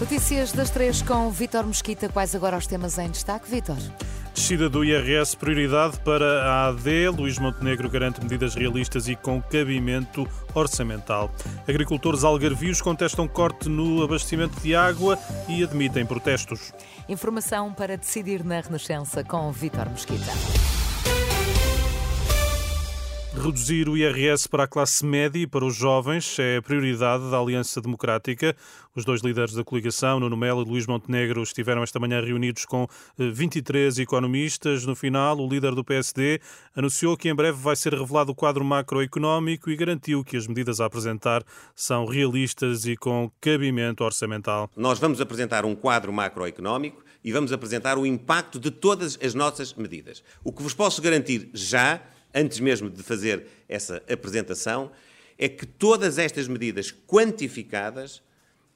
Notícias das três com Vítor Mosquita. Quais agora os temas em destaque, Vítor? Descida do IRS, prioridade para a AD. Luís Montenegro garante medidas realistas e com cabimento orçamental. Agricultores algarvios contestam corte no abastecimento de água e admitem protestos. Informação para decidir na Renascença com Vítor Mosquita. Reduzir o IRS para a classe média e para os jovens é prioridade da Aliança Democrática. Os dois líderes da coligação, Nuno Melo e Luís Montenegro, estiveram esta manhã reunidos com 23 economistas. No final, o líder do PSD anunciou que em breve vai ser revelado o quadro macroeconómico e garantiu que as medidas a apresentar são realistas e com cabimento orçamental. Nós vamos apresentar um quadro macroeconómico e vamos apresentar o impacto de todas as nossas medidas. O que vos posso garantir já antes mesmo de fazer essa apresentação, é que todas estas medidas quantificadas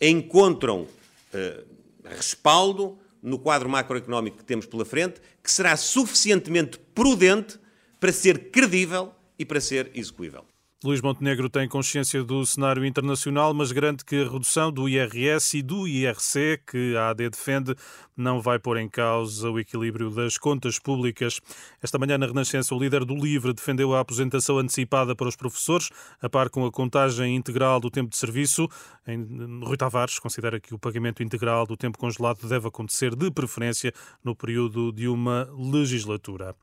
encontram eh, respaldo no quadro macroeconómico que temos pela frente, que será suficientemente prudente para ser credível e para ser execuível. Luís Montenegro tem consciência do cenário internacional, mas garante que a redução do IRS e do IRC, que a AD defende, não vai pôr em causa o equilíbrio das contas públicas. Esta manhã, na Renascença, o líder do LIVRE defendeu a aposentação antecipada para os professores, a par com a contagem integral do tempo de serviço. Rui Tavares considera que o pagamento integral do tempo congelado deve acontecer de preferência no período de uma legislatura.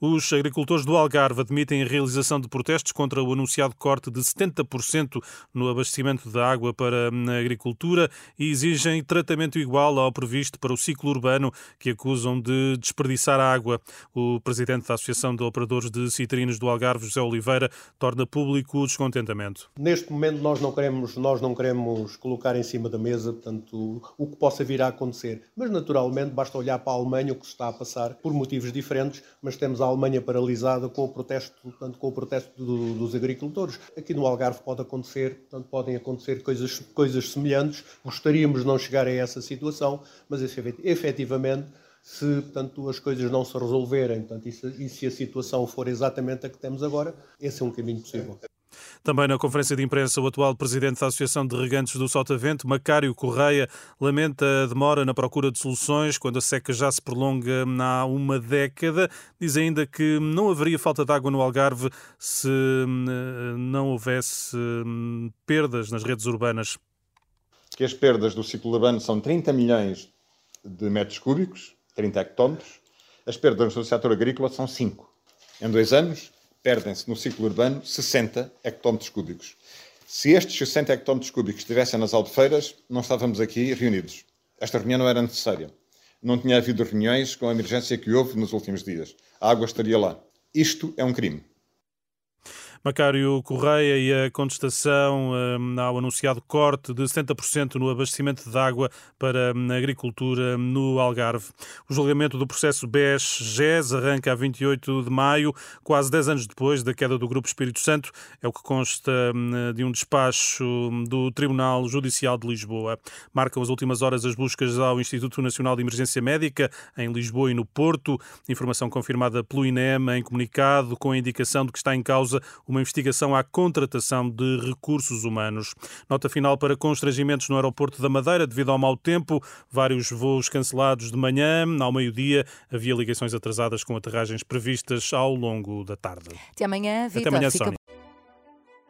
Os agricultores do Algarve admitem a realização de protestos contra o anunciado corte de 70% no abastecimento de água para a agricultura e exigem tratamento igual ao previsto para o ciclo urbano que acusam de desperdiçar água. O presidente da Associação de Operadores de Citrinos do Algarve, José Oliveira, torna público o descontentamento. Neste momento nós não queremos, nós não queremos colocar em cima da mesa, portanto, o que possa vir a acontecer. Mas naturalmente basta olhar para a Alemanha o que está a passar por motivos diferentes, mas temos a Alemanha paralisada com o protesto, portanto, com o protesto do, dos agricultores. Aqui no Algarve pode acontecer, portanto, podem acontecer coisas, coisas semelhantes. Gostaríamos de não chegar a essa situação, mas efetivamente se portanto, as coisas não se resolverem portanto, e, se, e se a situação for exatamente a que temos agora, esse é um caminho possível. Também na conferência de imprensa, o atual presidente da Associação de Regantes do Sotavento, Macário Correia, lamenta a demora na procura de soluções quando a seca já se prolonga há uma década. Diz ainda que não haveria falta de água no Algarve se hum, não houvesse hum, perdas nas redes urbanas. Que as perdas do ciclo urbano são 30 milhões de metros cúbicos, 30 hectómetros. As perdas no setor agrícola são 5. Em dois anos, perdem-se no ciclo urbano 60 hectómetros cúbicos. Se estes 60 hectómetros cúbicos estivessem nas albufeiras, não estávamos aqui reunidos. Esta reunião não era necessária. Não tinha havido reuniões com a emergência que houve nos últimos dias. A água estaria lá. Isto é um crime. Macário Correia e a contestação um, ao anunciado corte de 70% no abastecimento de água para hum, a agricultura no Algarve. O julgamento do processo BES-GES arranca a 28 de maio, quase 10 anos depois da queda do Grupo Espírito Santo, é o que consta hum, de um despacho hum, do Tribunal Judicial de Lisboa. Marcam as últimas horas as buscas ao Instituto Nacional de Emergência Médica em Lisboa e no Porto, informação confirmada pelo INEM em comunicado com a indicação de que está em causa uma uma investigação à contratação de recursos humanos. Nota final para constrangimentos no aeroporto da Madeira devido ao mau tempo, vários voos cancelados de manhã, ao meio-dia havia ligações atrasadas com aterragens previstas ao longo da tarde. Até amanhã, Vitor. Até amanhã, Fica... Sónia.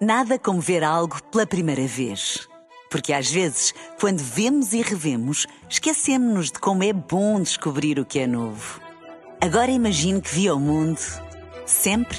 Nada como ver algo pela primeira vez. Porque às vezes, quando vemos e revemos, esquecemos-nos de como é bom descobrir o que é novo. Agora imagine que viu o mundo sempre